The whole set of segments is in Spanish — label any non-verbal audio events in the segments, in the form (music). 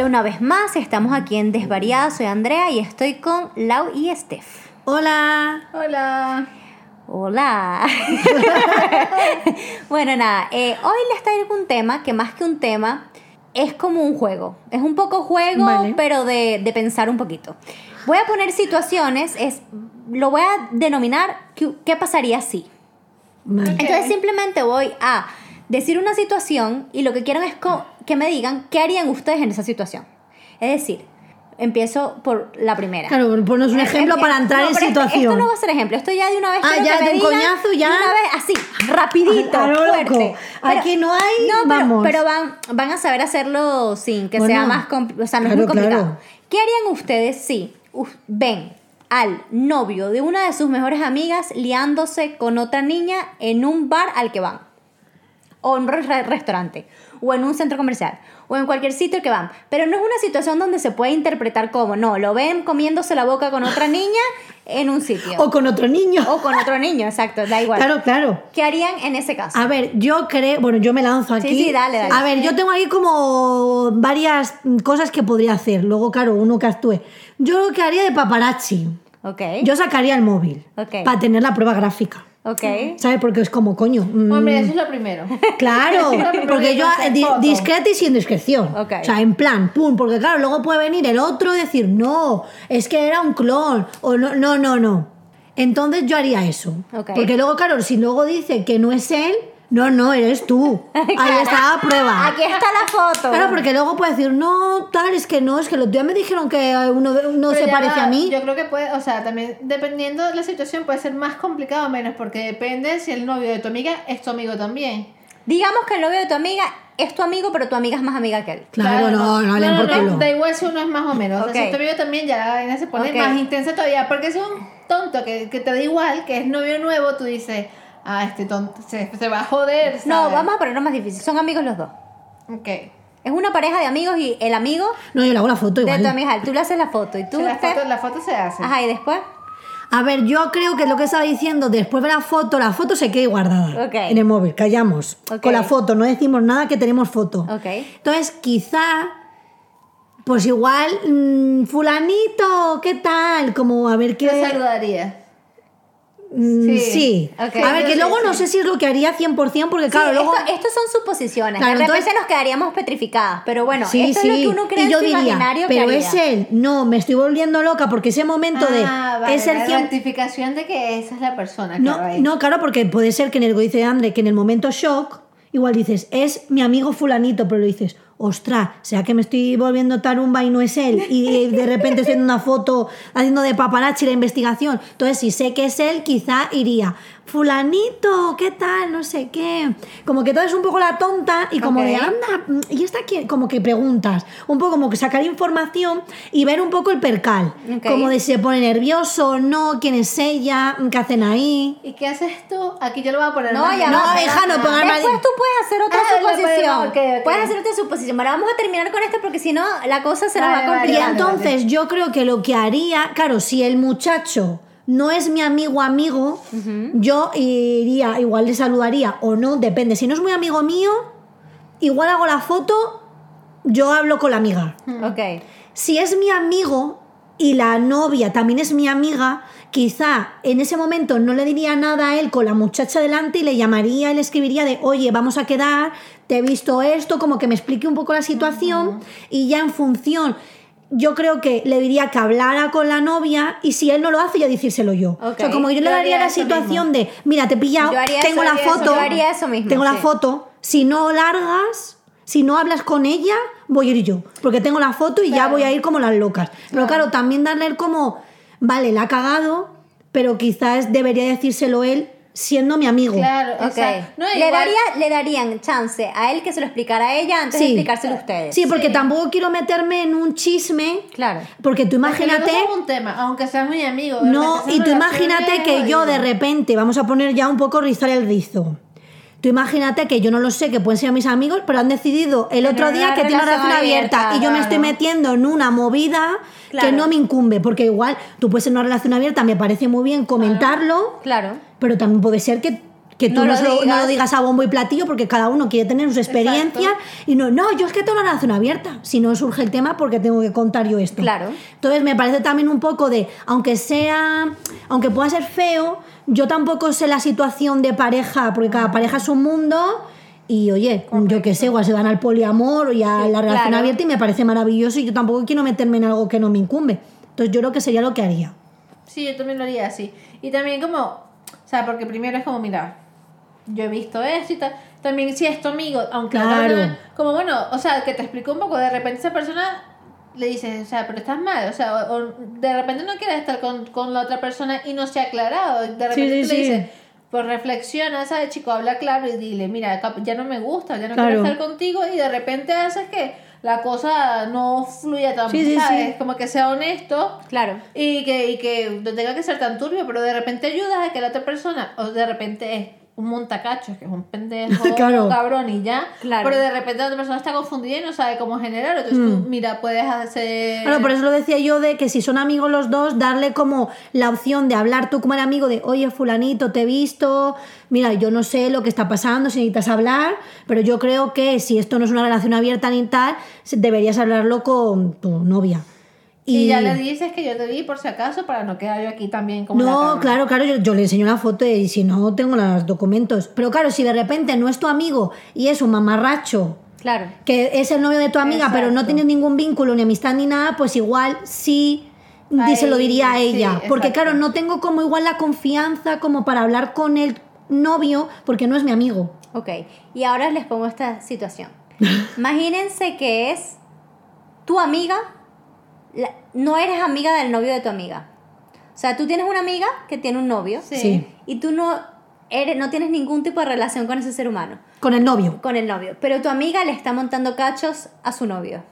Hola una vez más, estamos aquí en Desvariada, soy Andrea y estoy con Lau y Steph. Hola. Hola. Hola. (laughs) bueno, nada, eh, hoy les traigo un tema que más que un tema es como un juego. Es un poco juego, Vale. pero de, de pensar un poquito. Voy a poner situaciones, es, lo voy a denominar ¿qué, qué pasaría si? Vale. Entonces simplemente voy a decir una situación y lo que quiero es co- que me digan qué harían ustedes en esa situación. Es decir, empiezo por la primera. Claro, ponos un ejemplo eh, para entrar no, en situación. Esto no va a ser ejemplo, esto ya de una vez. Ah, ya, que me de un digan coñazo, ya. De una vez, así, rapidito, A lo fuerte. loco. Aquí no hay, No, pero, vamos. pero van, van a saber hacerlo sin que Bueno, sea más complicado. O sea, no es claro, muy complicado. claro. ¿Qué harían ustedes si ven al novio de una de sus mejores amigas liándose con otra niña en un bar al que van? o en un re- restaurante, o en un centro comercial, o en cualquier sitio que van. Pero no es una situación donde se puede interpretar como, no, lo ven comiéndose la boca con otra niña en un sitio. O con otro niño. O con otro niño, exacto, da igual. Claro, claro. ¿Qué harían en ese caso? A ver, yo creo, bueno, yo me lanzo aquí. Sí, sí, dale, dale. A ver, yo tengo ahí como varias cosas que podría hacer. Luego, claro, uno que actúe. Yo lo que haría de paparazzi. Ok. Yo sacaría el móvil Ok. para tener la prueba gráfica. ok. ¿Sabes? Porque es como, coño. mm, Hombre, eso es lo primero. (laughs) Claro, porque que yo di- discreta y sin discreción. Ok. O sea, en plan, pum, porque claro, luego puede venir el otro y decir, no, es que era un clon, o no, no, no, no. Entonces yo haría eso. Ok. Porque luego, claro, si luego dice que no es él, no, no, eres tú. (laughs) Ahí Claro. está la prueba. Aquí está la foto. Claro, porque luego puede decir, no, tal, es que no, es que los días me dijeron que uno, uno se parece va, a mí. Yo creo que puede, o sea, también dependiendo de la situación puede ser más complicado o menos, porque depende si el novio de tu amiga es tu amigo también. Digamos que el novio de tu amiga es tu amigo, pero tu amiga es más amiga que él. Claro, no, no, le no, por no, culo. Da igual si uno es más o menos. O sea, si tu amigo también ya la vaina se pone Ok. más intensa todavía. Porque es un tonto que, que te da igual, que es novio nuevo, tú dices, ah, este tonto se, se va a joder. No, ¿sabes? vamos a ponerlo más difícil. Son amigos los dos. Ok. Es una pareja de amigos y el amigo No, yo le hago la foto de igual. tu amiga. Tú le haces la foto y tú Sí, la, te- foto, la foto se hace. Ajá, y después. A ver, yo creo que lo que estaba diciendo, después de la foto, la foto se queda guardada Ok. en el móvil, callamos. Ok. Con la foto, no decimos nada que tenemos foto. Ok. Entonces, quizá, pues igual, mm, fulanito, ¿qué tal? Como a ver Yo qué... saludaría. Mm, Sí. A ver, que luego no sé si es lo que haría 100%, porque Sí, claro, luego... esto, estos son suposiciones. Claro, de repente entonces- nos quedaríamos petrificadas. Pero bueno, Sí, esto es lo que uno cree y en yo su diría, imaginario que pero haría. es él. No, me estoy volviendo loca porque ese momento de Ah, vale, es el la 100 rectificación de que esa es la persona. No, claro, no, claro, porque puede ser que en el que dice André, que en el momento shock, igual dices, es mi amigo fulanito, pero le dices, ostras, sea que me estoy volviendo tarumba y no es él, y de repente estoy haciendo una foto haciendo de paparazzi la investigación. Entonces, si sé que es él, quizá iría, fulanito, ¿qué tal? No sé qué. Como que todo es un poco la tonta y como de, anda, ¿y esta quién? Como que preguntas, un poco como que sacar información y ver un poco el percal. Como de si se pone nervioso, no, quién es ella, qué hacen ahí. ¿Y qué haces tú? Aquí yo lo voy a poner No, ya. No, va. hija, no pongas Después tú puedes hacer otra Ah, suposición. puedo- ok, ok. Puedes hacer otra suposición. Pero vamos a terminar con esto porque si no, la cosa se nos Vale, va a vale, Y complicar. vale. entonces yo creo que lo que haría, claro, si el muchacho no es mi amigo amigo, yo iría, igual le saludaría o no, depende. Si no es muy amigo mío, igual hago la foto, yo hablo con la amiga. Ok. Si es mi amigo y la novia también es mi amiga, quizá en ese momento no le diría nada a él con la muchacha delante y le llamaría y le escribiría de, oye, vamos a quedar, te he visto esto, como que me explique un poco la situación y ya en función... Yo creo que le diría que hablara con la novia y si él no lo hace, ya decírselo yo. O sea, como yo le daría la situación de, mira, te he pillado, tengo la foto, yo haría eso mismo, tengo la foto, si no largas, si no hablas con ella, voy a ir yo, porque tengo la foto y ya voy a ir como las locas. Pero claro, también darle el como, vale, la ha cagado, pero quizás debería decírselo él siendo mi amigo. Claro, Ok. exacto. No, le, igual- daría, le darían chance a él que se lo explicara a ella antes de explicárselo a ustedes. Sí, porque Sí. tampoco quiero meterme en un chisme, Claro. porque tú Porque imagínate... es un tema, aunque seas muy amigo. No, y tú imagínate que yo de repente, vamos a poner ya un poco rizar el rizo. Tú imagínate que yo no lo sé, que pueden ser mis amigos, pero han decidido el otro día que tiene una relación abierta, abierta, y yo me estoy metiendo en una movida que no me incumbe, porque igual tú puedes ser una relación abierta, me parece muy bien comentarlo, Claro. pero también puede ser que Que tú No lo se lo, no digas. lo digas a bombo y platillo porque cada uno quiere tener sus experiencias y no, no, yo es que tengo una relación abierta. Si no surge el tema porque tengo que contar yo esto. Claro. Entonces me parece también un poco de, aunque sea, aunque pueda ser feo, yo tampoco sé la situación de pareja, porque cada pareja es un mundo. Y oye, yo qué sé, igual se van al poliamor y a Sí, la relación claro. abierta y me parece maravilloso y yo tampoco quiero meterme en algo que no me incumbe. Entonces yo creo que sería lo que haría. Sí, yo también lo haría así. Y también como, o sea, porque primero es como, mira, yo he visto esto y tal. También si es tu amigo, aunque Claro. persona- como bueno, o sea, que te explico un poco, de repente esa persona le dices, o sea, pero estás mal, o sea, o, o de repente no quieres estar con, con la otra persona y no se ha aclarado. De repente sí, tú le sí. dices, pues reflexiona, ¿sabes, chico? Habla claro y dile, mira, ya no me gusta, ya no Claro. quiero estar contigo y de repente haces que la cosa no fluya tan, Sí, sí, sí. Como que sea honesto Claro. y que, y que no tenga que ser tan turbio, pero de repente ayudas a que la otra persona, o de repente es un montacachos, que es un pendejo, (laughs) Claro. cabrón y ya, Claro. pero de repente la otra persona está confundida y no sabe cómo generar, entonces tú, mira, puedes hacer... Claro, por eso lo decía yo de que si son amigos los dos, darle como la opción de hablar tú como el amigo de, oye, fulanito, te he visto, mira, yo no sé lo que está pasando, si necesitas hablar, pero yo creo que si esto no es una relación abierta ni tal, deberías hablarlo con tu novia. Y ya le dices que yo te di por si acaso para no quedar yo aquí también como No, claro, claro, yo, yo le enseño la foto y si no, tengo los documentos. Pero claro, si de repente no es tu amigo y es un mamarracho Claro. que es el novio de tu amiga, pero no tienes ningún vínculo, ni amistad, ni nada, pues igual sí Ahí, se lo diría a sí, ella. porque claro, no tengo como igual la confianza como para hablar con el novio porque no es mi amigo. Ok, y ahora les pongo esta situación. (laughs) Imagínense que es tu amiga, la- no eres amiga del novio de tu amiga. O sea, tú tienes una amiga que tiene un novio Sí. Y tú no, eres, no tienes ningún tipo de relación con ese ser humano, Con el novio. con el novio, pero tu amiga le está montando cachos a su novio.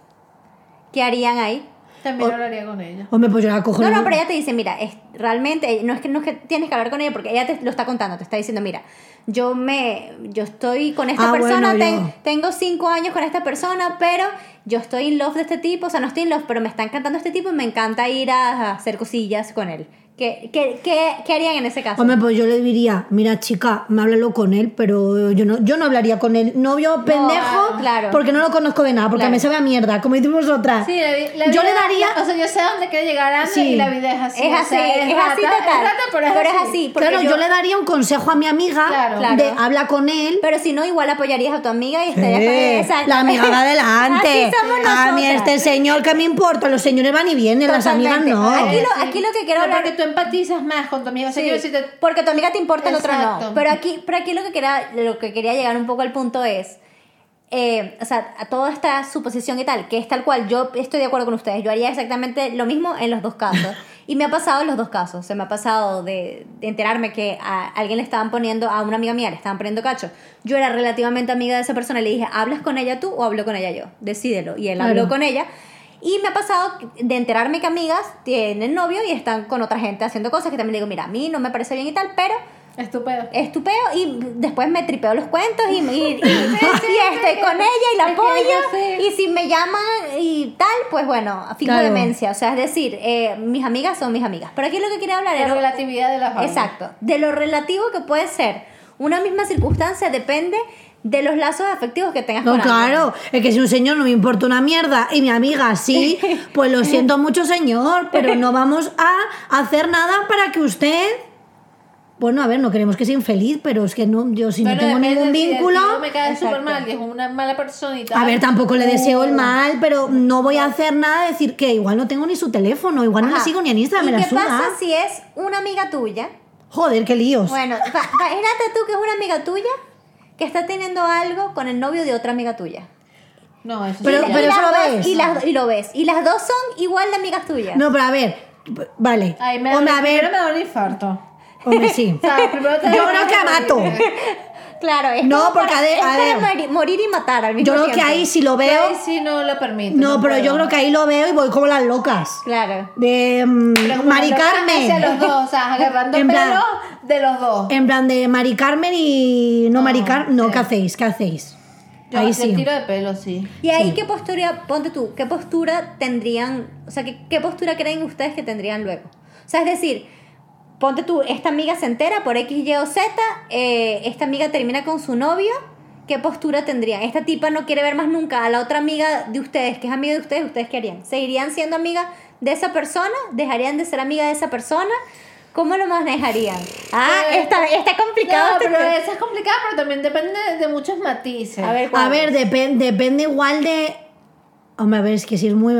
¿Qué harían ahí? También O- hablaría con ella. Hombre, pues yo la cojo. No, no, pero ella te dice, mira, es, realmente, no es, que, no es que tienes que hablar con ella porque ella te lo está contando, te está diciendo, mira, yo me, yo estoy con esta Ah, persona, bueno, ten- yo. tengo cinco años con esta persona, pero yo estoy in love de este tipo, o sea, no estoy in love, pero me está encantando este tipo y me encanta ir a, a hacer cosillas con él. ¿Qué, qué, qué, qué harían en ese caso? Hombre, pues yo le diría, mira chica, me háblalo con él, pero yo no, yo no hablaría con el novio pendejo claro. porque no lo conozco de nada, porque Claro. me sabe a mierda, como decimos vosotras. Sí, la, vi- la yo vida- le daría... O sea, yo sé a dónde quiere llegar Ana Sí. y la vida es así. es o así, sea, es, rata, así total. Es rata, pero es así. claro, yo... le daría un consejo a mi amiga Claro. Claro. de habla con él. Pero si no, igual apoyarías a tu amiga y estarías con Eh. Exacto. la amiga va (laughs) adelante. Así somos A mí este señor que me importa, los señores van y vienen, las amigas no. Aquí lo, aquí lo que quiero hablar Porque tú empatizas más con tu amiga. O sea, Sí, decirte, porque tu amiga te importa, el otro no. Pero aquí, pero aquí lo que quería, lo que quería llegar un poco al punto es, eh, o sea, a toda esta suposición y tal, que es tal cual, yo estoy de acuerdo con ustedes, yo haría exactamente lo mismo en los dos casos. (laughs) Y me ha pasado en los dos casos, se me ha pasado de, de enterarme que a alguien le estaban poniendo, a una amiga mía le estaban poniendo cacho. Yo era relativamente amiga de esa persona y le dije, ¿hablas con ella tú o hablo con ella yo? Decídelo. Y él Claro. habló con ella. Y me ha pasado de enterarme que amigas tienen novio y están con otra gente haciendo cosas que también le digo, mira, a mí no me parece bien y tal, pero estúpido. estupeo y después me tripeo los cuentos y, y, y- y (laughs) estoy con ella y la apoyo y si me llaman y tal, pues bueno, fijo Claro. demencia, o sea, es decir, eh, mis amigas son mis amigas. Pero aquí lo que quería hablar La era... relatividad de las. Exacto, de lo relativo que puede ser una misma circunstancia depende de los lazos afectivos que tengas No, con alguien. claro, es que si un señor no me importa una mierda y mi amiga sí, (laughs) pues lo siento mucho señor, pero no (laughs) vamos a hacer nada para que usted... Bueno, a ver, no queremos que sea infeliz, pero es que no, yo si no tengo ningún si vínculo... tío me cae súper mal y es una mala persona y tal. A ver, tampoco le deseo el Uh. mal, pero no voy a hacer nada de decir que igual no tengo ni su teléfono, igual no Ajá. sigo ni en Instagram, ¿Y me la qué suda. pasa si es una amiga tuya? Joder, qué líos. Bueno, (laughs) imagínate tú que es una amiga tuya que está teniendo algo con el novio de otra amiga tuya. No, eso Pero- sí, pero las eso lo ves. Y, las- y lo ves. Y las dos son igual de amigas tuyas. No, pero a ver, vale. Ay, me, Hombre, a primero ver, me da un infarto. hombre, sí. (laughs) O sea, primero te Yo creo que mato. (laughs) Claro, es No, porque para- a de- es para ver. mori- morir y matar al mismo Yo creo tiempo. que ahí si lo veo... Ahí sí no lo permito. No, pero puedo. yo creo que ahí lo veo y voy como las locas. Claro. De como Mari loca Hacia los Carmen. dos, o sea, agarrando (laughs) En plan- pelo de los dos. En plan de Mari Carmen y no, No, Mari Carmen. No, sí. ¿qué hacéis? ¿Qué hacéis? Yo, ahí sí. tiro de pelo, sí. Y ahí, Sí. ¿qué postura, ponte tú, qué postura tendrían, o sea, qué, qué postura creen ustedes que tendrían luego? O sea, es decir, ponte tú, esta amiga se entera por X, Y o Z, eh, esta amiga termina con su novio, ¿qué postura tendrían? Esta tipa no quiere ver más nunca a la otra amiga de ustedes, que es amiga de ustedes, ¿ustedes qué harían? ¿Seguirían siendo amigas de esa persona? ¿Dejarían de ser amiga de esa persona? ¿Cómo lo manejarían? Ah, Eh, está, está complicado. No, este pero esa es complicada, pero también depende de muchos matices. A ver, A ver, depen- depende igual de. Hombre, a ver, es que si es muy.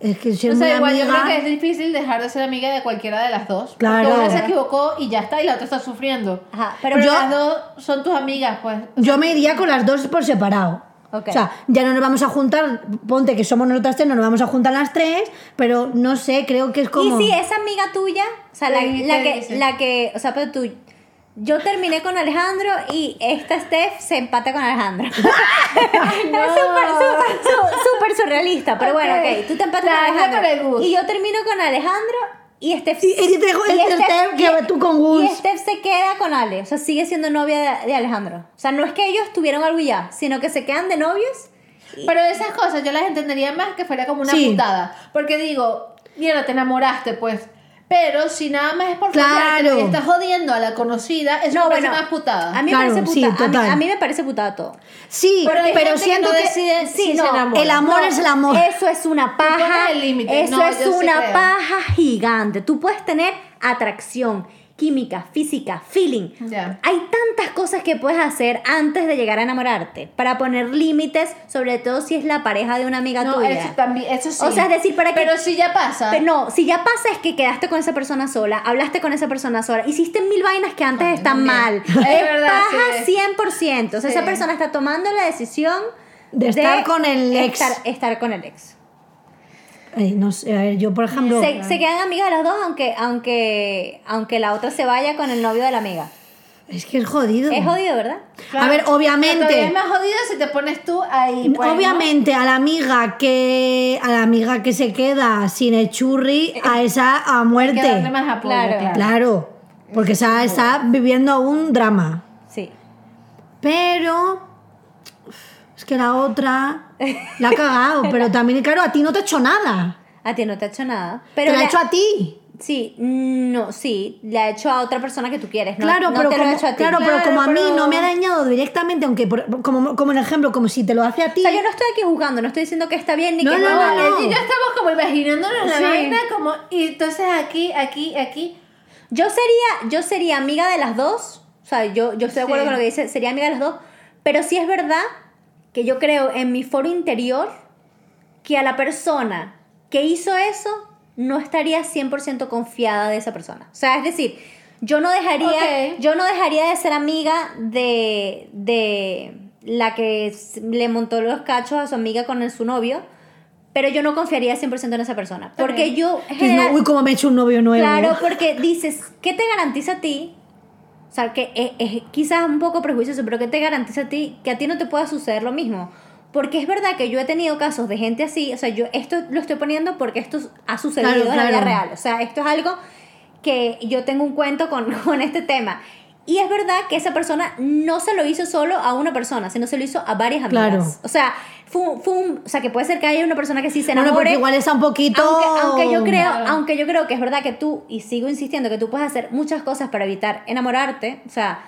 Es que si O es sea, muy igual yo amiga. creo que es difícil dejar de ser amiga de cualquiera de las dos. Claro. Porque una se equivocó y ya está, y la otra está sufriendo. Ajá, pero yo- las dos son tus amigas, pues. Yo me iría con las dos por separado. O sea, ya no nos vamos a juntar, ponte que somos nosotras tres, no nos vamos a juntar las tres, pero no sé, creo que es como... Y si esa amiga tuya, o sea, la, Sí, la ¿qué que, la que, o sea, pero tú, yo terminé con Alejandro y esta Steph se empata con Alejandro. (laughs) Es súper, súper, su- súper surrealista, pero bueno, Ok. tú te empatas con Alejandro. con. Y yo termino con Alejandro y Steph... Y- y te dejo el- el Steph que tú con Gus. Y Steph se queda con Ale, o sea, sigue siendo novia de, de Alejandro. O sea, no es que ellos tuvieron algo y ya, sino que se quedan de novios. Pero esas cosas yo las entendería más que fuera como una Sí. putada. Porque digo, mira, te enamoraste, pues. Pero si nada más es por Claro. y estás jodiendo a la conocida, eso me parece más putada. A mí Claro, me parece sí, putada. a, mí, total. a mí me parece putada todo. Sí, Pero gente que siento no que... decide Sí, si no, el amor es el amor. Eso es una paja. Eso No, es una paja gigante. Tú puedes tener atracción, química, física, feeling. Hay tantas cosas que puedes hacer antes de llegar a enamorarte para poner límites, sobre todo si es la pareja de una amiga No, tuya. eso también, eso sí. O sea, es decir, para que- Pero si ya pasa. Pero no, si ya pasa es que quedaste con esa persona sola, hablaste con esa persona sola, hiciste mil vainas que antes están mal. Es Es verdad, paja sí. 100%. O sea, Sí. esa persona está tomando la decisión De estar con el ex. Estar, estar con el ex. Ay, no sé, a ver, yo por ejemplo... Se, se quedan amigas las dos aunque, aunque, aunque la otra se vaya con el novio de la amiga. Es que es jodido. Es jodido, ¿verdad? A ver, obviamente... es más jodido si te pones tú ahí. pues, ¿no? Obviamente a la amiga que a la amiga que se queda sin el churri, a esa a Hay muerte. que darle más apoyo, Claro. claro. Claro, porque esa está viviendo un drama. Sí. Pero es que la otra (laughs) la ha cagado, pero también claro, a ti no te ha hecho nada. A ti no te ha hecho nada. Pero te la ha hecho a ti. Sí, no, sí. Le ha hecho a otra persona que tú quieres. No, claro, no pero te lo ha como, hecho a ti. claro, pero como a mí no me ha dañado directamente, aunque por- como, como en el ejemplo, como si te lo hace a ti. O sea, yo no estoy aquí jugando, no estoy diciendo que está bien ni No, que no, no, no. Yo estamos como imaginándonos la Sí. vaina como y entonces aquí, aquí, aquí. Yo sería, yo sería amiga de las dos. O sea, yo, yo estoy de acuerdo Sí. con lo que dice, sería amiga de las dos. Pero sí es verdad que yo creo en mi foro interior que a la persona que hizo eso no estaría 100% confiada de esa persona. O sea, es decir, yo no dejaría, yo no dejaría de ser amiga de, de la que le montó los cachos a su amiga con el- su novio, pero yo no confiaría 100% en esa persona. Porque yo... General- no, uy, como me he hecho un novio nuevo. Claro, porque dices, ¿qué te garantiza a ti? O sea, que es, es quizás un poco prejuicioso, pero ¿qué te garantiza a ti que a ti no te pueda suceder lo mismo? Porque es verdad que yo he tenido casos de gente así, o sea, yo esto lo estoy poniendo porque esto ha sucedido Claro, en la vida real. O sea, esto es algo que yo tengo un cuento con, (laughs) con este tema. Y es verdad que esa persona no se lo hizo solo a una persona, sino se lo hizo a varias amigas. Claro. O sea, fue un, o sea, que puede ser que haya una persona que sí se Bueno, enamore. porque igual está un poquito. Aunque, aunque yo creo, Claro. aunque yo creo que es verdad que tú, y sigo insistiendo, que tú puedes hacer muchas cosas para evitar enamorarte, o sea,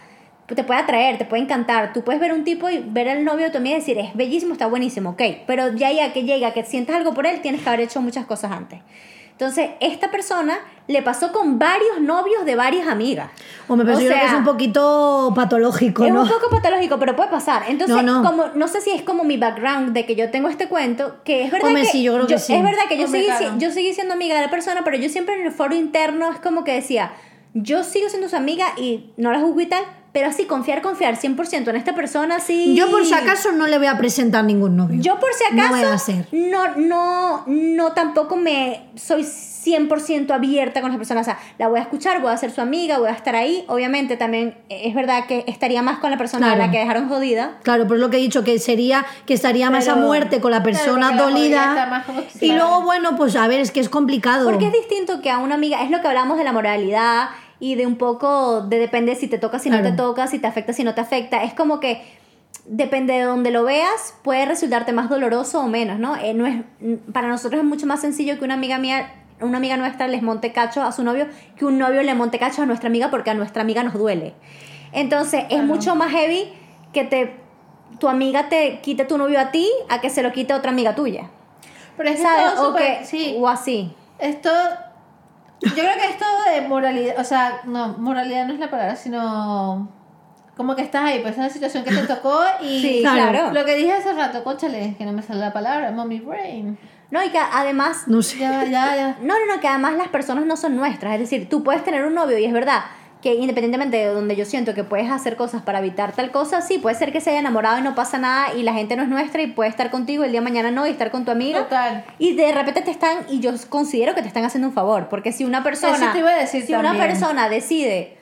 te puede atraer, te puede encantar, tú puedes ver un tipo y ver al novio de tu amiga y decir, es bellísimo, está buenísimo, ok, pero ya ya que llega, que sientas algo por él, tienes que haber hecho muchas cosas antes. Entonces, esta persona le pasó con varios novios de varias amigas. O me parece O que es un poquito patológico, es ¿no? un poco patológico, pero puede pasar. Entonces, No, no. como no sé si es como mi background de que yo tengo este cuento, que es verdad Hombre, que sí, yo creo que sí. es verdad que yo Hombre, seguí, claro. yo seguí siendo amiga de la persona, pero yo siempre en el foro interno es como que decía, yo sigo siendo su amiga y no la juzgo y tal, pero así confiar, confiar 100% en esta persona, sí. Yo por si acaso no le voy a presentar ningún novio. Yo por si No acaso voy a hacer. no, no, no tampoco me soy 100% abierta con esa persona. O sea, la voy a escuchar, voy a ser su amiga, voy a estar ahí. Obviamente también es verdad que estaría más con la persona a Claro. la que dejaron jodida. Claro, pero es lo que he dicho, que sería que estaría más a muerte con la persona la está dolida. como- Y claro. luego, bueno, pues a ver, es que es complicado. Porque es distinto que a una amiga, es lo que hablamos de la moralidad y de un poco de depende si te toca, si no Claro. te toca, si te afecta, si no te afecta. Es como que depende de donde lo veas, puede resultarte más doloroso o menos, ¿no? Eh, no es, para nosotros es mucho más sencillo que una amiga mía una amiga nuestra les monte cacho a su novio que un novio le monte cacho a nuestra amiga porque a nuestra amiga nos duele. Entonces, es mucho más heavy que te tu amiga te quite tu novio a ti a que se lo quite otra amiga tuya. Pero es ¿Sabes? todo O, súper- que, sí. o así. Esto. Yo creo que es todo de moralidad. O sea, no, moralidad no es la palabra, sino. Como que estás ahí, pues es una situación que te (laughs) tocó y. Sí, Claro. Lo que dije hace rato, conchale, que no me sale la palabra, mommy brain. No, y que además No sé. (laughs) Ya, ya, ya. No, no, no, que además las personas no son nuestras. Es decir, tú puedes tener un novio y es verdad que independientemente de donde yo siento que puedes hacer cosas para evitar tal cosa, sí, puede ser que se haya enamorado y no pasa nada y la gente no es nuestra y puede estar contigo el día de mañana no y estar con tu amiga. Total. Y de repente te están, y yo considero que te están haciendo un favor, porque si una persona, Eso te iba a decir si una persona decide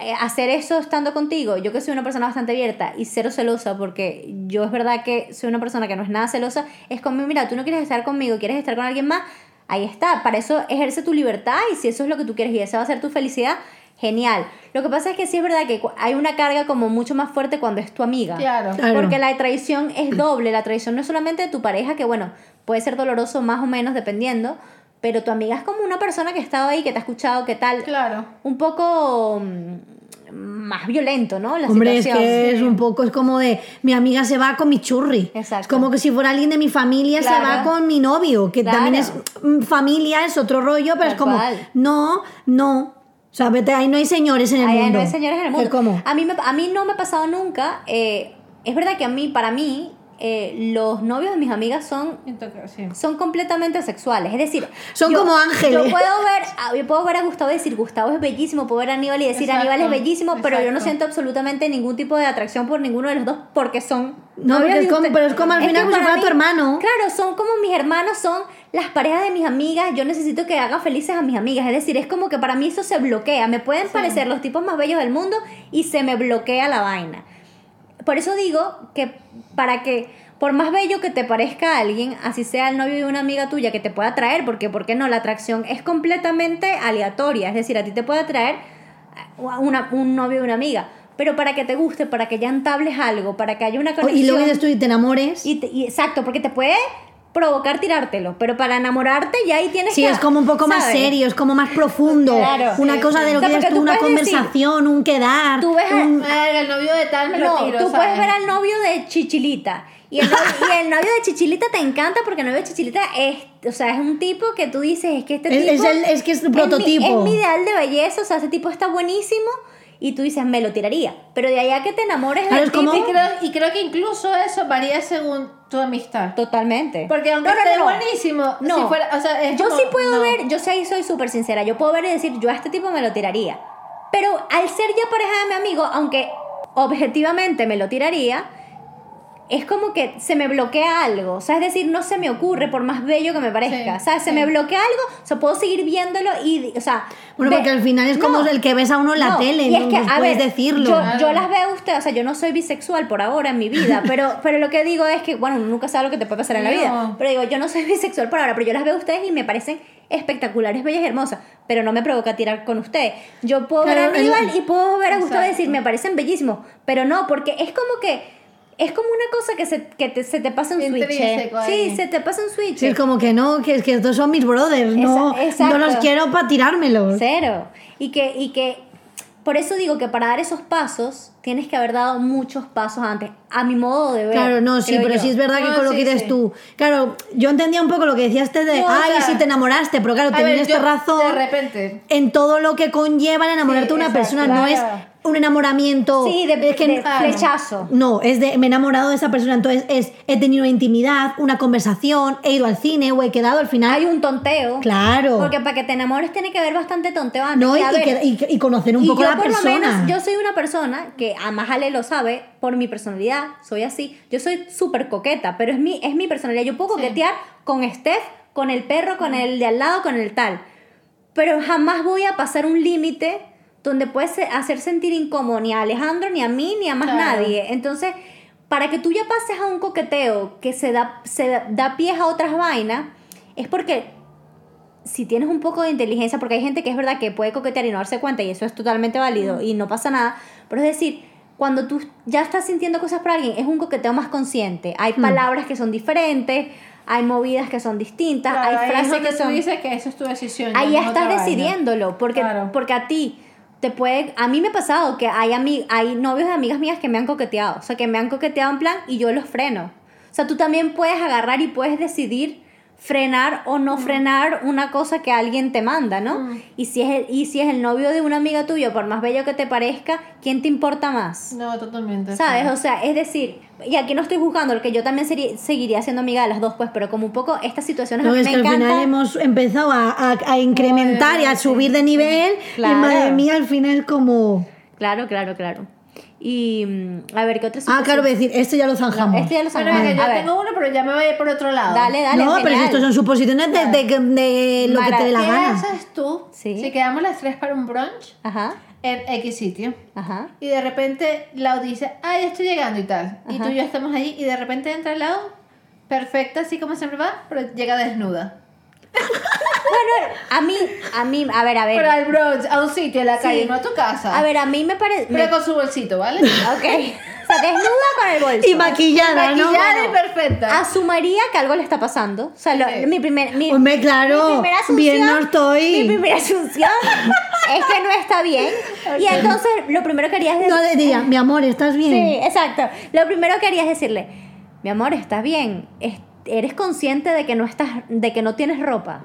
eh, hacer eso estando contigo, yo que soy una persona bastante abierta y cero celosa, porque yo es verdad que soy una persona que no es nada celosa, es como, mira, tú no quieres estar conmigo, quieres estar con alguien más, ahí está, para eso ejerce tu libertad y si eso es lo que tú quieres y esa va a ser tu felicidad, genial. Lo que pasa es que sí es verdad que hay una carga como mucho más fuerte cuando es tu amiga. Claro. Claro. Porque la traición es doble. La traición no es solamente de tu pareja, que bueno, puede ser doloroso más o menos dependiendo, pero tu amiga es como una persona que ha estado ahí, que te ha escuchado, que tal. Claro. Un poco mm, más violento, ¿no? La Hombre, es que es un poco, es como de mi amiga se va con mi churri. Exacto. Es como que si fuera alguien de mi familia se va con mi novio, que Claro. también es mm, familia, es otro rollo, pero Tal es como, cual. no, no. O sea, vete, ahí no hay señores en el Ahí mundo. no hay señores en el mundo. Es como, A mí, me- a mí no me ha pasado nunca. eh, es verdad que a mí, para mí, eh, los novios de mis amigas son Entonces, sí. son completamente sexuales. Es decir, Son como ángeles. Yo puedo ver, a- yo puedo ver a Gustavo y decir Gustavo es bellísimo, puedo ver a Aníbal y decir Exacto, Aníbal es bellísimo, pero yo no siento absolutamente ningún tipo de atracción por ninguno de los dos porque son No, porque es como- pero es como al final como si fuera tu hermano. Claro, son como mis hermanos, son las parejas de mis amigas. Yo necesito que haga felices a mis amigas. Es decir, es como que para mí eso se bloquea. Me pueden parecer los tipos más bellos del mundo y se me bloquea la vaina. Por eso digo que para que, por más bello que te parezca alguien, así sea el novio de una amiga tuya que te pueda atraer, porque ¿por qué no? La atracción es completamente aleatoria, es decir, a ti te puede atraer a una- un novio de una amiga, pero para que te guste, para que ya entables algo, para que haya una conexión. y luego dices tú y te enamores. y te- y exacto, porque te puede provocar tirártelo, pero para enamorarte ya ahí tienes Sí, que... es como un poco más ¿sabes? serio, es como más profundo. Claro. una Sí, cosa sí. de lo O sea, que porque tú, tú una puedes decir- conversación, un quedar. Tú ves a- un- Verga, el novio de tal me lo No, tiro, tú ¿sabes? puedes ver al novio de Chichilita. Y el, novio, y el novio de Chichilita te encanta porque el novio de Chichilita es, o sea, es un tipo que tú dices, es que este Es- tipo... es el- es que es tu mi- prototipo. Es mi, ideal de belleza, o sea, ese tipo está buenísimo y tú dices, me lo tiraría. Pero de allá que te enamores como- tipo... Y creo, y creo que incluso eso varía según tu amistad. Totalmente. Porque aunque No, no, esté no. buenísimo, No. si fuera, o sea, es Yo como- sí puedo no. ver, yo sí soy súper sincera, yo puedo ver y decir, yo a este tipo me lo tiraría. Pero al ser ya pareja de mi amigo, aunque objetivamente me lo tiraría, es como que se me bloquea algo. O sea, es decir, no se me ocurre por más bello que me parezca. Sí, o sea, se sí. me bloquea algo, o sea, puedo seguir viéndolo y, o sea... Bueno, ve- porque al final es como No, el que ves a uno en la no, tele, y es no que, a ver, decirlo. Yo, Claro. yo las veo a usted, o sea, yo no soy bisexual por ahora en mi vida, (laughs) pero, pero lo que digo es que, bueno, nunca sabe lo que te puede pasar en la vida. Pero digo, yo no soy (laughs) bisexual por ahora, pero yo las veo a ustedes y me parecen espectaculares, bellas y hermosas, pero no me provoca tirar con ustedes. Yo puedo ver a Aníbal y puedo ver a Gustavo y decir, me parecen bellísimos, pero no, porque es como que. Es como una cosa que se, que te, se te pasa un switch. ¿eh? Sí, se te pasa un switch. Sí, es como que no, que es que estos son mis brothers, no, Esa- exacto. no los quiero para tirármelos. Cero. Y que, y que, por eso digo que para dar esos pasos, tienes que haber dado muchos pasos antes, a mi modo de ver. Claro, no, sí, pero yo. sí es verdad que con lo sí, que dices sí. tú. Claro, yo entendía un poco lo que decías de, No, o ay, sea, si te enamoraste, pero claro, yo, razón De repente. en todo lo que conlleva el enamorarte Sí, de una exacto, persona. No es un enamoramiento. Sí, de, es que de flechazo. No, es de me he enamorado de esa persona, entonces es he tenido intimidad, una conversación, he ido al cine o he quedado al final. Hay un tonteo. Claro. Porque para que te enamores tiene que haber bastante tonteo antes. no, y, y ver, que- y- y conocer un y poco yo la por lo persona. menos, yo soy una persona que, además Ale lo sabe, por mi personalidad, soy así. Yo soy súper coqueta, pero es mi, es mi personalidad. Yo puedo Sí. coquetear con Steph, con el perro, con el de al lado, con el tal. Pero jamás voy a pasar un límite donde puedes hacer sentir incómodo ni a Alejandro, ni a mí, ni a más Claro. nadie. Entonces, para que tú ya pases a un coqueteo que se da, se da, da pies a otras vainas, es porque si tienes un poco de inteligencia, porque hay gente que es verdad que puede coquetear y no darse cuenta, y eso es totalmente válido y no pasa nada, pero es decir, cuando tú ya estás sintiendo cosas por alguien, es un coqueteo más consciente. Hay palabras que son diferentes, hay movidas que son distintas, Claro, hay ahí es frases que tú son... dices que eso es tu decisión. ya Ahí no es estás decidiéndolo, porque, Claro. porque a ti te puede... A mí me ha pasado que hay, ami- hay novios de amigas mías que me han coqueteado, o sea, que me han coqueteado en plan y yo los freno. O sea, tú también puedes agarrar y puedes decidir frenar o no frenar una cosa que alguien te manda, ¿no? Y, si es el, y si es el novio de una amiga tuya, por más bello que te parezca, ¿quién te importa más? No, totalmente. ¿Sabes? sí. O sea, es decir, y aquí no estoy juzgando, porque yo también sería- seguiría siendo amiga de las dos, pues, pero como un poco estas situaciones a No, mí es me que al encantan. final hemos empezado a, a- a incrementar y a subir de nivel. Claro. Y madre mía, al final como. Claro, claro, claro. Y mm, a ver, ¿qué otra Ah, claro, voy a decir, esto ya lo zanjamos. Este ya lo Bueno, sabemos. venga, yo A ver, tengo uno, pero ya me voy a ir por otro lado. dale, dale. no, pero estos son suposiciones de, de, de lo que te dé la ¿Qué gana. haces tú Sí. si quedamos las tres para un brunch Ajá, en X sitio? ajá. Y de repente Lau dice, ay, ya estoy llegando y tal. Y Ajá. tú y yo estamos ahí y de repente entra Lau, perfecta, así como siempre va, pero llega desnuda. Bueno, a mí, a mí, a ver, a ver. Pero al brunch, a un sitio, a la calle, no a tu casa. A ver, a mí me parece... Pero con su bolsito, ¿vale? Ok. O sea, desnuda con el bolso. Y maquillada, ¿no? Maquillada y perfecta. Asumiría que algo le está pasando. O sea, lo- Sí. mi primer... Mi, Hombre, claro, mi primera asunción- bien no estoy. Mi primera asunción es que no está bien. Y entonces, lo primero que haría es... No le diría, mi amor, ¿estás bien? Sí, exacto. Lo primero que haría es decirle, mi amor, ¿estás bien? Es- ¿Eres consciente de que no estás, de que no tienes ropa?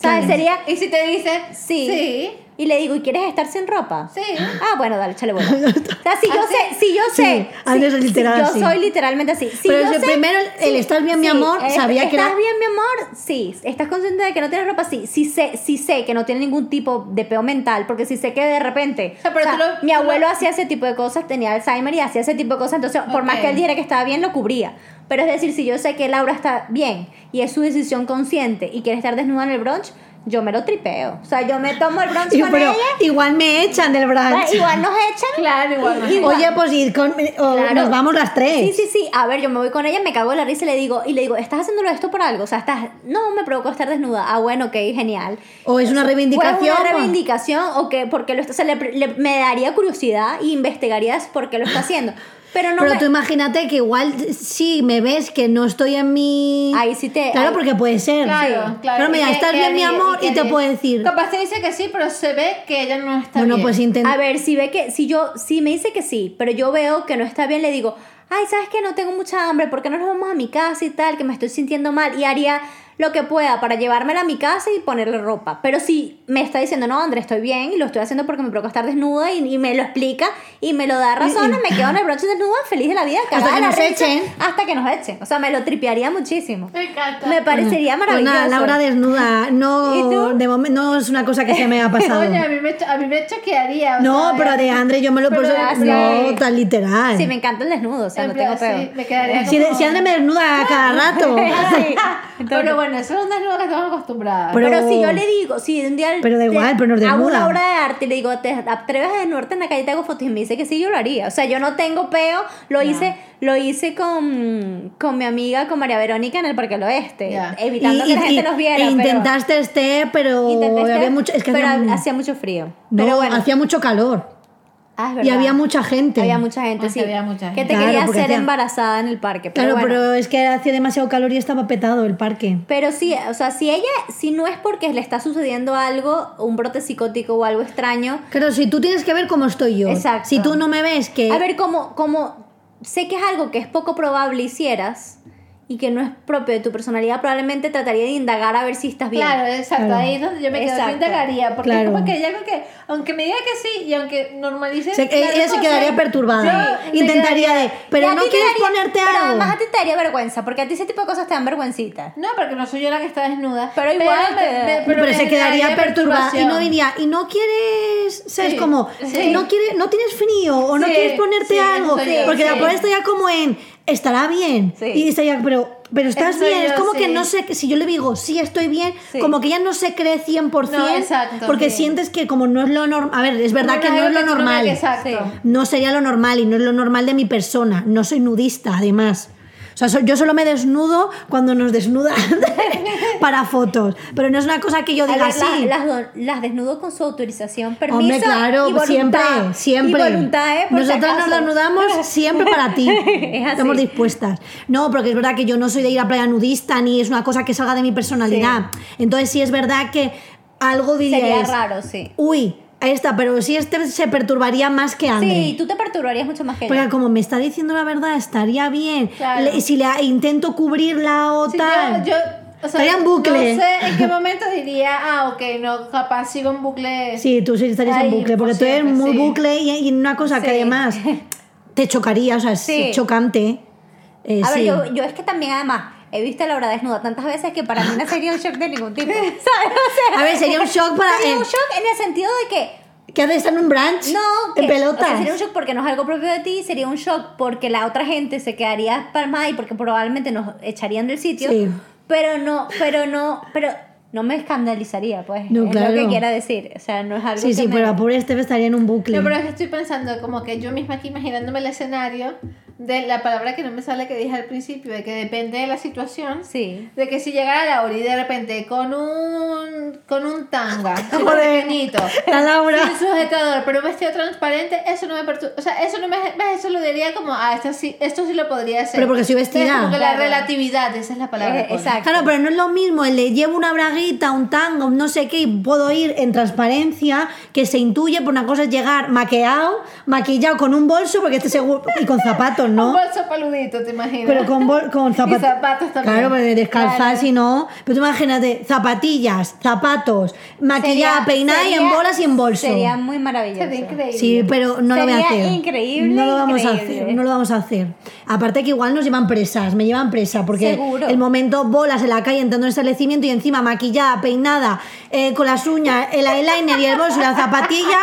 ¿Sabes? Claro. Sería, Y si te dice, sí. sí, Y le digo, ¿y quieres estar sin ropa? sí. Ah, bueno, dale, échale bola. (laughs) O sea, si yo ¿Ah, sí? sé, si yo Sí, sé. Andrés si- es literal si yo soy literalmente así. Si Pero yo si sé- primero el ¿estás bien, mi amor? es- Sabía que ¿Estás bien, mi amor? Sí. ¿Estás consciente de que no tienes ropa? Sí. Sí sé, sí sé que no tiene ningún tipo de peo mental, porque si sé que de repente. O sea, pero o sea, tú lo- mi abuelo lo- hacía ese tipo de cosas, tenía Alzheimer y hacía ese tipo de cosas, entonces, por más que él dijera que estaba bien, lo cubría. Pero es decir, si yo sé que Laura está bien y es su decisión consciente y quiere estar desnuda en el brunch, yo me lo tripeo. O sea, yo me tomo el brunch (laughs) Y- con pero ella. igual me echan del brunch. Igual nos echan. Claro, igual. Igual. Oye, pues ir con, o Claro. nos vamos las tres. Sí, sí, sí. A ver, yo me voy con ella, me cago en la risa y le digo, y le digo, ¿estás haciéndolo esto por algo? O sea, estás, no, me provocó estar desnuda. Ah, bueno, ok, genial. O es una reivindicación. Fue una pues. reivindicación o que porque lo está, o sea, le- le- me daría curiosidad y investigarías por qué lo está haciendo. (laughs) Pero no Pero me- tú imagínate que igual si me ves que no estoy en mi... Ahí sí te- Claro, ahí- porque puede ser. Claro, claro. Pero mira, ¿Y qué- estás qué bien, mi amor, y, qué te puede decir... Capaz te dice que sí, pero se ve que ella no está Bueno, bien. pues intenta... A ver, si ve que, si yo, si me dice que sí, pero yo veo que no está bien, le digo, ay, ¿sabes que No tengo mucha hambre, ¿por qué no nos vamos a mi casa y tal? Que me estoy sintiendo mal. Y haría lo que pueda para llevármela a mi casa y ponerle ropa. Pero si me está diciendo, no, André, estoy bien y lo estoy haciendo porque me provoca estar desnuda y, y me lo explica y me lo da razones, me quedo en el broche desnuda, feliz de la vida, cagada que nos risa, echen. Hasta que nos echen. O sea, me lo tripearía muchísimo. Me encanta. Me parecería maravilloso. nada, Laura desnuda, ¿Y no, de momento no es una cosa que se me ha pasado. Oye, a mí me, cho- a mí me choquearía. o no, sea, pero de André yo me lo así- No, tan literal. Sí, me encanta el desnudo, o sea, en no plan, tengo sí, me quedaría si, como- si André me desnuda cada (laughs) rato. (laughs) Sí. Pero bueno, eso es un desnudo que estamos acostumbradas. Pero- Pero, si yo le digo, si un día Pero da igual, pero desnuda. una obra de arte y le digo, ¿te atreves a desnudarte en la calle y te hago fotos? Y me dice que sí, yo lo haría. O sea, yo no tengo peo, lo hice lo hice con, con mi amiga, con María Verónica en el Parque del Oeste, Ya. evitando Y- que la y- gente y- nos viera. e pero- intentaste este, pero intenté había estar- mucho... Es que pero hacía, hacía mucho frío. no, pero bueno, hacía mucho calor. Ah, es Y había mucha gente. Había mucha gente, Ah, sí. había mucha Que gente. te Claro, quería hacer hacía- embarazada en el parque. Pero Claro, bueno. pero es que hacía demasiado calor y estaba petado el parque. Pero sí, o sea, si ella, si no es porque le está sucediendo algo, un brote psicótico o algo extraño, Claro, si tú tienes que ver cómo estoy yo. Exacto. Si tú no me ves que... a ver, como, como sé que es algo que es poco probable hicieras y que no es propio de tu personalidad, probablemente trataría de indagar a ver si estás bien. Claro, exacto, Claro. ahí es donde yo me quedo, yo indagaría, porque Claro. es como que hay algo que, aunque me diga que sí y aunque normalice... Se- ella se quedaría perturbada. me Intentaría quedaría- de... Pero no quieres daría- ponerte Pero algo. además a ti te daría vergüenza, porque a ti ese tipo de cosas te dan vergüencita. No, porque no soy yo la que está desnuda. Pero igual me- te- me- pero, me se quedaría perturbada y no diría, y no quieres, ¿sabes? Sí, como, sí. no, quieres, no tienes frío o no Sí, quieres ponerte sí, algo, porque sí. la pobre estaría como en, estará bien, Sí. y estaría, pero, pero estás Eso bien, es como que no sé, si yo le digo, sí estoy bien, Sí. como que ella no se cree 100%, No, exacto, porque sientes que como no es lo normal, a ver, es verdad que no algo es lo no normal, no sería lo normal y no es lo normal de mi persona, no soy nudista además. O sea, so- yo solo me desnudo cuando nos desnudan (laughs) para fotos. Pero no es una cosa que yo diga así. las, las do- las desnudo con su autorización, permiso Hombre, claro, y voluntad. siempre, siempre. Y voluntad, ¿eh? Si Nosotras nos desnudamos (laughs) siempre para ti. Es así. Estamos dispuestas. No, porque es verdad que yo no soy de ir a playa nudista ni es una cosa que salga de mi personalidad. Entonces sí es verdad que algo Sería diríais, raro, sí. uy, ahí está, pero sí este se perturbaría más que Andre. Sí, tú te perturbarías mucho más que Porque yo. como me está diciendo la verdad, estaría bien. Claro. Le- si le intento cubrirla o Sí, tal. yo, yo, o sea, Estaría en bucle. No sé en qué momento diría, ah, ok, no, capaz sigo en bucle. Sí, tú sí estarías Ay, en bucle, porque por tú eres siempre, muy sí. bucle y, y una cosa que Sí. además (laughs) te chocaría, o sea, es chocante. Eh, A ver, yo, yo es que también además he visto a Laura desnuda tantas veces que para mí no sería un shock de ningún tipo. (laughs) ¿Sabes? O sea, A ver, sería un shock para. sería eh, un shock en el sentido de que ¿Qué haces en un brunch? no, En que- pelotas. o sea, sería un shock porque no es algo propio de ti, sería un shock porque la otra gente se quedaría palmada y porque probablemente nos echarían del sitio. Sí. Pero no, pero no, pero no me escandalizaría, pues. No, es claro. lo que quiera decir. O sea, no es algo Sí, que sí, me- pero la pobre Esteve estaría en un bucle. No, pero es que estoy pensando como que yo misma aquí imaginándome el escenario de la palabra que no me sale que dije al principio, de que depende de la situación. Sí. De que si llegara Laura y de repente con un con un tanga (laughs) pequeñito, (laughs) La Laura. sin sujetador, pero un vestido transparente, eso no me perturba. O sea, eso no me eso lo diría como, ah, esto sí, esto sí lo podría hacer. Pero porque soy vestida. como que la Claro. relatividad, esa es la palabra. Eh, exacto. Claro, pero no es lo mismo el de llevo una braguita, un tango, un no sé qué, y puedo ir en transparencia, que se intuye, por una cosa es llegar maqueado, maquillado con un bolso, porque este seguro, y con zapatos, Un ¿no? bolso paludito, ¿te imaginas? Pero con, bol- con (laughs) zapatos. zapatos también. Claro, porque descalzar Claro. si no. Pero tú imagínate, zapatillas, zapatos, maquillada, Sería- peinada y en sería- bolas y en bolso. Sería muy maravilloso. Sería increíble. Sí, pero no lo voy a Sería hacer. increíble, No lo vamos a hacer, no lo vamos a hacer. Aparte que igual nos llevan presas, me llevan presa, porque Seguro. el momento bolas en la calle entrando en el establecimiento y encima maquillada, peinada, eh, con las uñas, el eyeliner y el bolso y la zapatilla,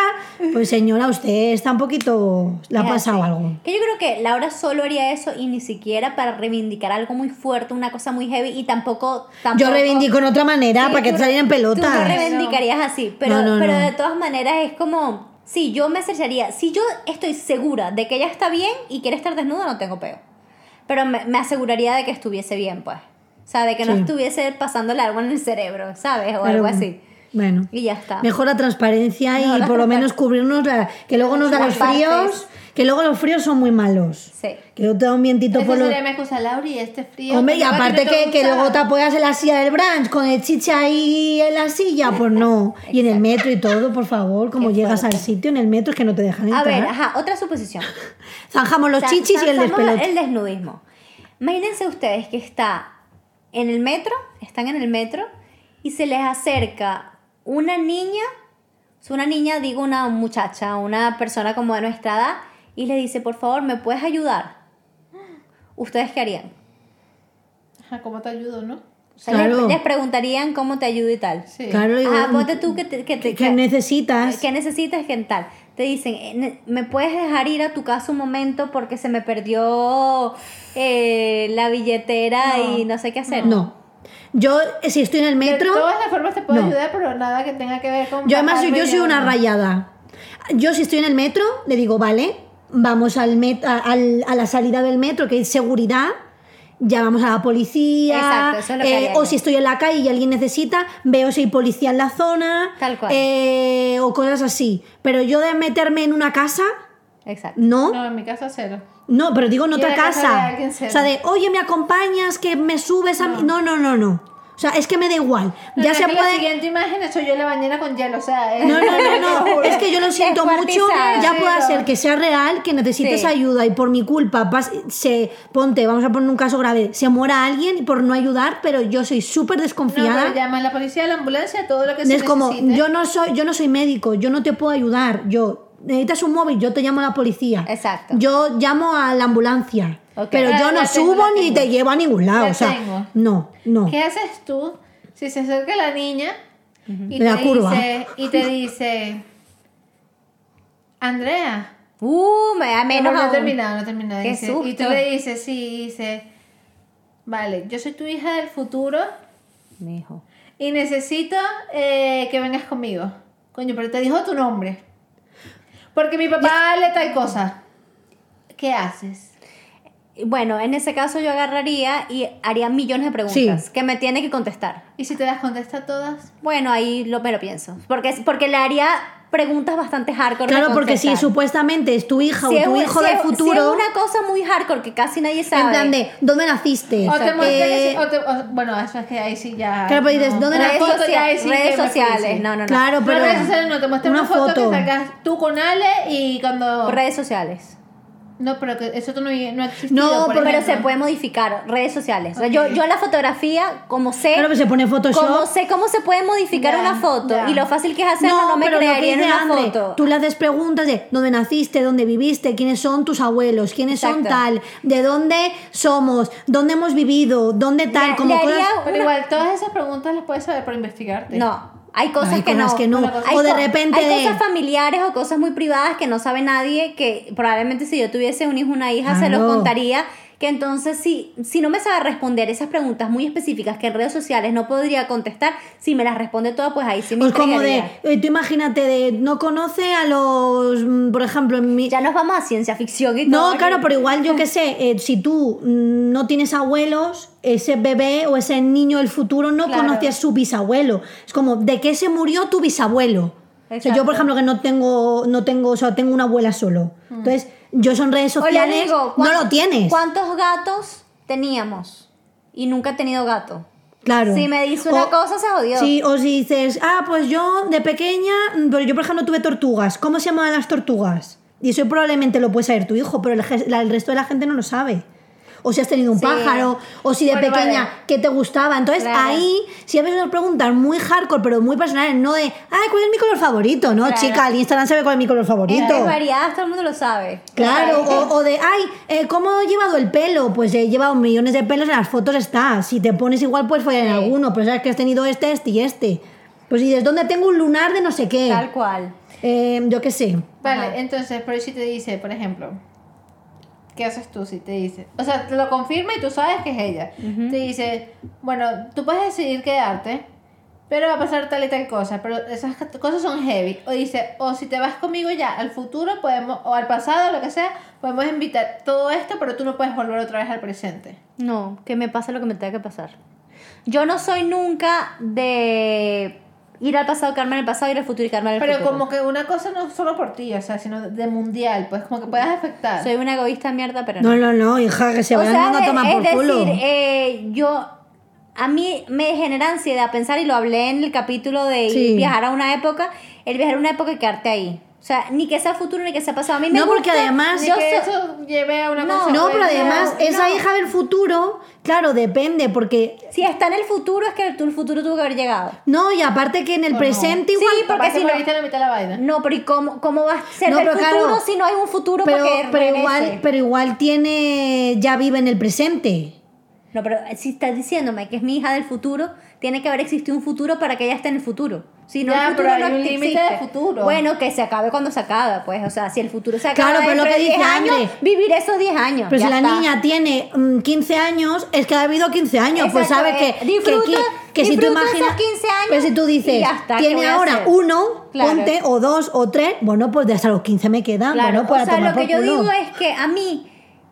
pues señora, usted está un poquito... le ha pasado algo. Que yo creo que Laura solo haría eso y ni siquiera para reivindicar algo muy fuerte, una cosa muy heavy y tampoco. tampoco Yo reivindico en otra manera, Sí, para que salgan en Tú no pelotas. reivindicarías así, pero, No, no, pero no. de todas maneras es como. Sí, yo me acercaría. Si yo estoy segura de que ella está bien y quiere estar desnuda, no tengo peo. Pero me, me aseguraría de que estuviese bien, pues. O sea, de que no Sí. estuviese pasándole algo en el cerebro, ¿sabes? O Pero, algo así. Bueno. Y ya está. Mejor la transparencia y Mejor la por lo menos cubrirnos la- que luego nos da los partes. fríos, que luego los fríos son muy malos. Sí. Que luego te da un vientito por los... sería mi excusa, Lauri, este frío. Hombre, y ¿cómo va aparte que, que luego te apoyas en la silla del brunch con el chicha ahí en la silla, pues no. Y en el metro y todo, por favor, como Qué llegas fuerte. al sitio en el metro es que no te dejan A entrar. ver, ajá, otra suposición. (laughs) Zanjamos los chichis y el despelote. El desnudismo. Imagínense ustedes que está en el metro, están en el metro y se les acerca una niña, es una niña, digo una muchacha, una persona como de nuestra edad, y le dice, por favor, ¿me puedes ayudar? ¿Ustedes qué harían? Ajá, ¿cómo te ayudo, no? O sea, Claro. les, les preguntarían cómo te ayudo y tal. Sí. Claro, digo, Ajá, ponte tú que, te- que, te- ¿qué necesitas? ¿Qué necesitas? ¿Qué tal? Te dicen, eh, ¿me puedes dejar ir a tu casa un momento porque se me perdió eh, la billetera No. y no sé qué hacer? No. Yo, eh, si estoy en el metro... De todas las formas te puedo No. ayudar, pero nada que tenga que ver con. Yo además yo soy una rayada. Yo si estoy en el metro, le digo, vale, vamos al met- a, al- a la salida del metro, que es seguridad, llamamos a la policía. Exacto, eso es lo que eh, o si estoy en la calle y alguien necesita, veo si hay policía en la zona. Tal cual. eh, o cosas así. Pero yo de meterme en una casa, Exacto. no. No, en mi casa cero. No, pero digo en Yo otra casa o sea, de, oye, ¿me acompañas? Que me subes a mí. No, no, no, no. Sea, es que me da igual. No, ya no, se es que La puede. siguiente imagen soy yo en la bañera con hielo, o sea. es- No, no, no, no. (laughs) Es que yo lo siento mucho. Ya puede no. ser que sea real, que necesites Sí. ayuda y por mi culpa se ponte, vamos a poner un caso grave, se muera alguien por no ayudar, pero yo soy súper No, desconfiada. pero llama a la policía, a la ambulancia, todo lo que se es como, necesite. yo no soy, yo no soy médico, yo no te puedo ayudar. Yo necesitas un móvil, yo te llamo a la policía. Exacto. Yo llamo a la ambulancia. Pero Ah, yo no tengo, subo ni te llevo a ningún lado. La o sea, tengo. no, no. ¿Qué haces tú si se acerca la niña y, La te curva. dice, y te dice, Andrea, Uh, me da menos no, no he aún. terminado, no he terminado. Qué dice, y tú le dices, sí, dice, vale, yo soy tu hija del futuro Mijo. y necesito eh, que vengas conmigo. Coño, pero te dijo tu nombre. Porque mi papá le tal cosa. ¿Qué haces? Bueno, en ese caso yo agarraría y haría millones de preguntas Sí. que me tiene que contestar. ¿Y si te las contesta todas? Bueno, ahí lo, me lo pienso. Porque, porque le haría preguntas bastante hardcore. de Claro, porque si supuestamente es tu hija Si o es tu un- hijo si del es- si es futuro, una cosa muy hardcore que casi nadie sabe. en plan de ¿dónde naciste? O te Eh, muestra que o te- o- bueno, eso es que ahí sí ya. Claro, pero dices, no. ¿dónde redes, ahí sociales, sí redes sociales. No, no, no. Claro, No, pero redes sociales no, te una, una foto, foto. que sacas tú con Ale y cuando. Redes sociales. No, pero que eso no, no ha existido. No, por pero se puede modificar. Redes sociales. O sea, Ok. yo, yo la fotografía, como sé. Claro, pero se pone Photoshop. Como sé cómo se puede modificar una foto y lo fácil que es hacerlo, no, me lo que crearía en una Andre, foto. Tú le haces preguntas de dónde naciste, dónde viviste, quiénes son tus abuelos, quiénes son tal, de dónde somos, dónde hemos vivido, dónde tal, Le- como le cosas. haría Pero una- igual, todas esas preguntas las puedes saber por investigarte. No, hay cosas, que, no. que no. Hay O de repente Hay de- cosas familiares o cosas muy privadas que no sabe nadie, que probablemente si yo tuviese un hijo o una hija se los contaría. Que entonces, si, si no me sabe responder esas preguntas muy específicas que en redes sociales no podría contestar, si me las responde todas, pues ahí sí me Pues como de, eh, tú imagínate de, no conoce a los, mm, por ejemplo, en mi... Ya nos vamos a ciencia ficción y todo. No, claro, pero igual yo qué (laughs) sé, eh, si tú mm, no tienes abuelos, ese bebé o ese niño del futuro no Claro. conoce a su bisabuelo. Es como, ¿de qué se murió tu bisabuelo? O sea, yo, por ejemplo, que no tengo, no tengo, o sea, tengo una abuela solo. Entonces, yo son redes sociales, digo, no ¿cuán- lo tienes. ¿Cuántos gatos teníamos? Y nunca he tenido gato. Claro. Si me dice una O- cosa, se jodió. Sí, o si dices, ah, pues yo de pequeña, pero yo por ejemplo tuve tortugas. ¿Cómo se llamaban las tortugas? Y eso probablemente lo puede saber tu hijo, pero el, la- el resto de la gente no lo sabe. O si has tenido un Sí. pájaro, o si de Bueno, pequeña, vale. ¿qué te gustaba? Entonces Claro. ahí, si a veces nos preguntan muy hardcore, pero muy personales, no de, ay, ¿cuál es mi color favorito? No, Claro. chica, el Instagram sabe cuál es mi color favorito. Es variadas, todo el mundo lo sabe. Claro, o, o de, ay, eh, ¿cómo he llevado el pelo? Pues he llevado millones de pelos, en las fotos está. Si te pones igual, puedes follar en Sí. alguno, pero sabes que has tenido este, este y este. Pues dices, ¿dónde tengo un lunar de no sé qué? Tal cual. Eh, yo qué sé. Vale, Ajá. entonces, pero si te dice, por ejemplo, ¿qué haces tú si te dice? O sea, te lo confirma y tú sabes que es ella. Te dice, bueno, tú puedes decidir quedarte, pero va a pasar tal y tal cosa, pero esas cosas son heavy. O dice, o si te vas conmigo ya al futuro, podemos, o al pasado, lo que sea, podemos invitar todo esto, pero tú no puedes volver otra vez al presente. No, que me pase lo que me tenga que pasar. Yo no soy nunca de ir al pasado, en el pasado, ir al futuro y quedarme en el Pero futuro. como que una cosa no solo por ti, o sea, sino de mundial, pues como que puedas afectar. Soy una egoísta mierda, pero No, no, no, hija, que se vayan tomar es por decir, culo. eh, yo a mí me genera ansiedad pensar y lo hablé en el capítulo de Sí. viajar a una época, el viajar a una época y quedarte ahí. O sea, ni que sea futuro ni que sea pasado. A mí me No, porque además- Ni yo que so- eso lleve a una No, no, pero además, no, esa hija del futuro, claro, depende, porque. si está en el futuro es que el, el futuro tuvo que haber llegado. No, y aparte que en el presente Sí, igual. porque Capaz si no- la mitad de la vaina. No, pero ¿y cómo, cómo va a ser No, el futuro claro, si no hay un futuro pero, para que pero igual, pero igual tiene. ya vive en el presente. No, pero si estás diciéndome que es mi hija del futuro, tiene que haber existido un futuro para que ella esté en el futuro. Si no, Ya, el futuro pero hay no un existe. límite de futuro. Bueno, que se acabe cuando se acabe, pues. O sea, si el futuro se acaba Claro, pero lo que de 10 dice años, vivir esos 10 años. Pero ya si la está. niña tiene mm, 15 años, es que ha vivido 15 años. pues Exacto, sabes que, eh, que, disfruta- que- que si tú imaginas. 15 años Pero si tú dices, ya está, ¿qué voy tiene ahora uno, Claro. ponte, o dos, o tres, bueno, pues de hasta los 15 me quedan. Claro, bueno, pues o a sea, tomar lo que yo digo es que a mí,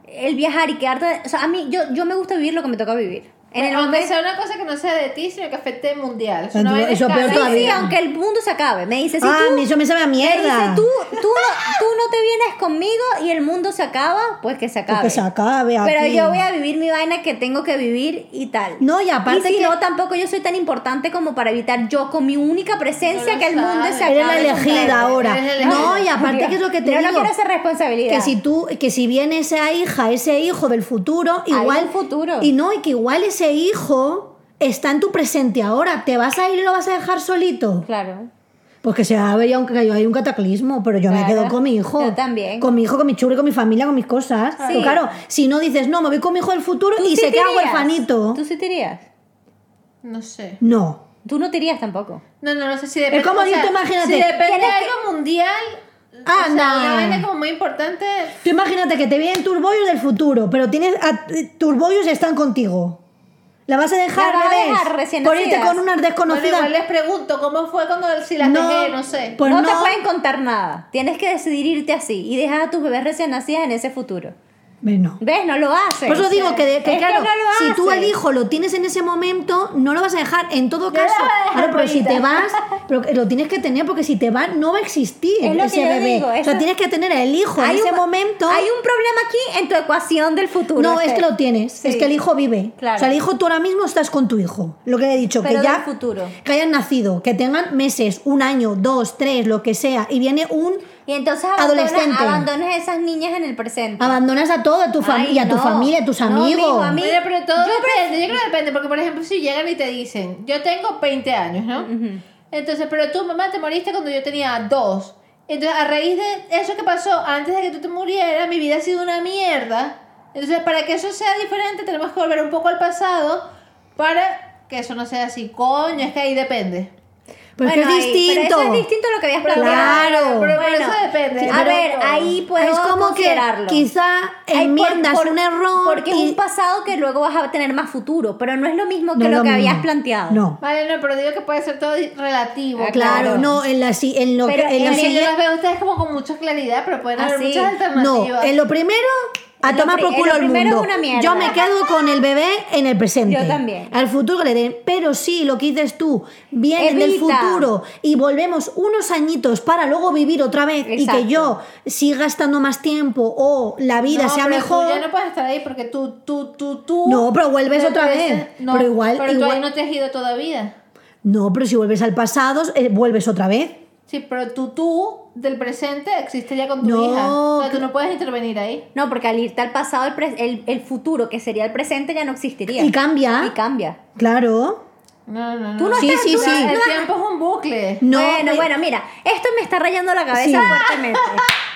el viajar y quedarte. O sea, a mí, yo, yo me gusta vivir lo que me toca vivir. En el aunque momento. sea una cosa que no sea de ti, sino que afecte mundial. Es Eso una vaina peor todavía. sí, aunque el mundo se acabe. Me dice, si ah, tú. eso me sabe a Me mierda. dice, tú, tú, no, tú no te vienes conmigo y el mundo se acaba, pues que se acabe. que se acabe Pero aquí. yo voy a vivir mi vaina que tengo que vivir y tal. No, y aparte si que- no, tampoco yo soy tan importante como para evitar yo con mi única presencia No que el mundo se acabe. Eres la elegida ahora. Eres No, y aparte que es lo que te yo digo. no quiero esa responsabilidad. Que si tú, que si viene esa hija, ese hijo del futuro, Hay igual. un futuro. Y no, y que igual ese hijo está en tu presente ahora. ¿Te vas a ir y lo vas a dejar solito? Claro. Pues que se va a ver, aunque hay un cataclismo, pero yo me Claro. quedo con mi hijo. Yo también. Con mi hijo, con mi churri, con mi familia, con mis cosas. Sí. Pero claro, si no dices, no, me voy con mi hijo del futuro ¿Tú y sí se queda huerfanito. ¿Tú sí te irías? No sé. No. Tú no te irías tampoco. No, no, no sé si depende. como o sea, imagínate. Si depende de algo mundial. Ah, o sea, no. Una vaina como muy importante. Tú imagínate que te vienen turbollos del futuro, pero tienes a, turbollos están contigo. ¿La vas a dejar, La vas a dejar recién Por irte con unas Bueno, desconocidas. igual les pregunto, ¿cómo fue cuando si las No. dejé? No sé. Pues no, no. te pueden contar nada. Tienes que decidir irte así y dejar a tus bebés recién nacidas en ese futuro. Bueno. ¿Ves? No lo hace. Por eso digo que, de- que Es claro, no si tú al hijo lo tienes en ese momento, no lo vas a dejar. En todo caso, claro, pero si te vas, pero lo tienes que tener porque si te vas no va a existir Es lo que ese yo bebé. digo, o sea, tienes que tener el hijo en ese un- momento. Hay un problema aquí en tu ecuación del futuro. no, es que lo tienes. Sí. Es que el hijo vive. Claro. O sea, el hijo tú ahora mismo estás con tu hijo. Lo que le he dicho, Pero que ya. futuro. Que hayan nacido, que tengan meses, un año, dos, tres, lo que sea. Y viene un. Y entonces abandonas, Adolescente. abandonas a esas niñas en el presente. Abandonas a toda tu Ay, familia, a tu no. familia, a tus No, amigos. mijo, a mí- Oye, pero todo Yo depende, yo creo que depende, porque por ejemplo si llegan y te dicen, yo tengo 20 años, ¿no? Entonces, pero tú mamá te moriste cuando yo tenía dos. Entonces, a raíz de eso que pasó antes de que tú te murieras, mi vida ha sido una mierda. Entonces, para que eso sea diferente, tenemos que volver un poco al pasado para que eso no sea así. Coño, es que ahí depende. Pero es Bueno, que es ahí- distinto. Pero eso es distinto a lo que habías planteado. claro. Pero Bueno, eso depende. A ver, ahí puedo es como que considerarlo. quizá Ay, por- enmiendas por- un error. Porque es y- un pasado que luego vas a tener más futuro, pero no es lo mismo que No es lo, lo que mismo. habías planteado. No. Vale, no, pero digo que puede ser todo relativo. Ah, Claro, Claro. no, en, la, si- en lo Pero que. En en Es que yo siguiente- las veo ustedes como con mucha claridad, pero pueden haber Así. muchas No, alternativas. en lo primero, a tomar por culo lo el mundo. Yo me quedo con el bebé en el presente. Yo también. Al futuro que le den. Pero sí, lo que dices tú, vienen del futuro y volvemos unos añitos para luego vivir otra vez y Exacto. que yo siga estando más tiempo o la vida No, sea pero mejor. Tú ya no puedes estar ahí porque tú, tú, tú, tú. No, pero vuelves otra vez. parece- No, Pero igual- Pero tú igual- ahí no te has ido todavía. No, pero si vuelves al pasado, eh, vuelves otra vez. Sí, pero tú, tú del presente existe ya con tu No, hija. O sea, tú no puedes intervenir ahí. No, porque al irte al pasado, el, pre- el, el futuro, que sería el presente, ya no existiría. Y cambia. Y cambia. Claro. No, no, no. Tú no Sí, estás- sí, tú- sí. El no- tiempo es un bucle. No, bueno, eh, bueno, mira, esto me está rayando la cabeza Sí. fuertemente.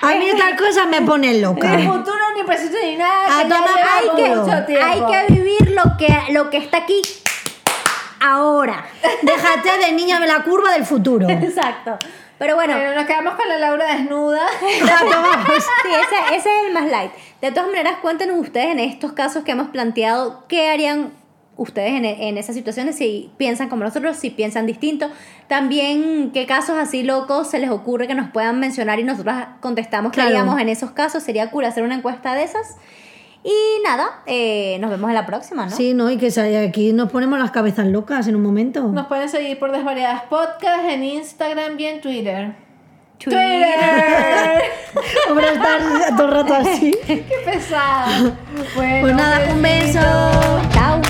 A mí estas cosas me ponen loca. Ni futuro, ni presente, ni nada. A que por hay, que, culo. mucho tiempo. hay que vivir lo que, lo que está aquí ahora. Déjate de niña de la curva del futuro. (laughs) Exacto. Pero bueno, Bueno, nos quedamos con la Laura desnuda. (laughs) Sí, ese, ese es el más light. De todas maneras, cuéntenos ustedes en estos casos que hemos planteado, ¿qué harían ustedes en, en esas situaciones? Si piensan como nosotros, si piensan distinto. También, ¿qué casos así locos se les ocurre que nos puedan mencionar y nosotros contestamos Claro. qué haríamos en esos casos? Sería cool hacer una encuesta de esas. Y nada, eh, nos vemos en la próxima, ¿no? Sí, no, y que aquí nos ponemos las cabezas locas en un momento. Nos pueden seguir por Desvariadas Podcast en Instagram y en Twitter. Twitter. (laughs) Hombre, estar todo el rato así. (laughs) ¡Qué pesado! (laughs) Bueno, Pues nada, un beso. Chao.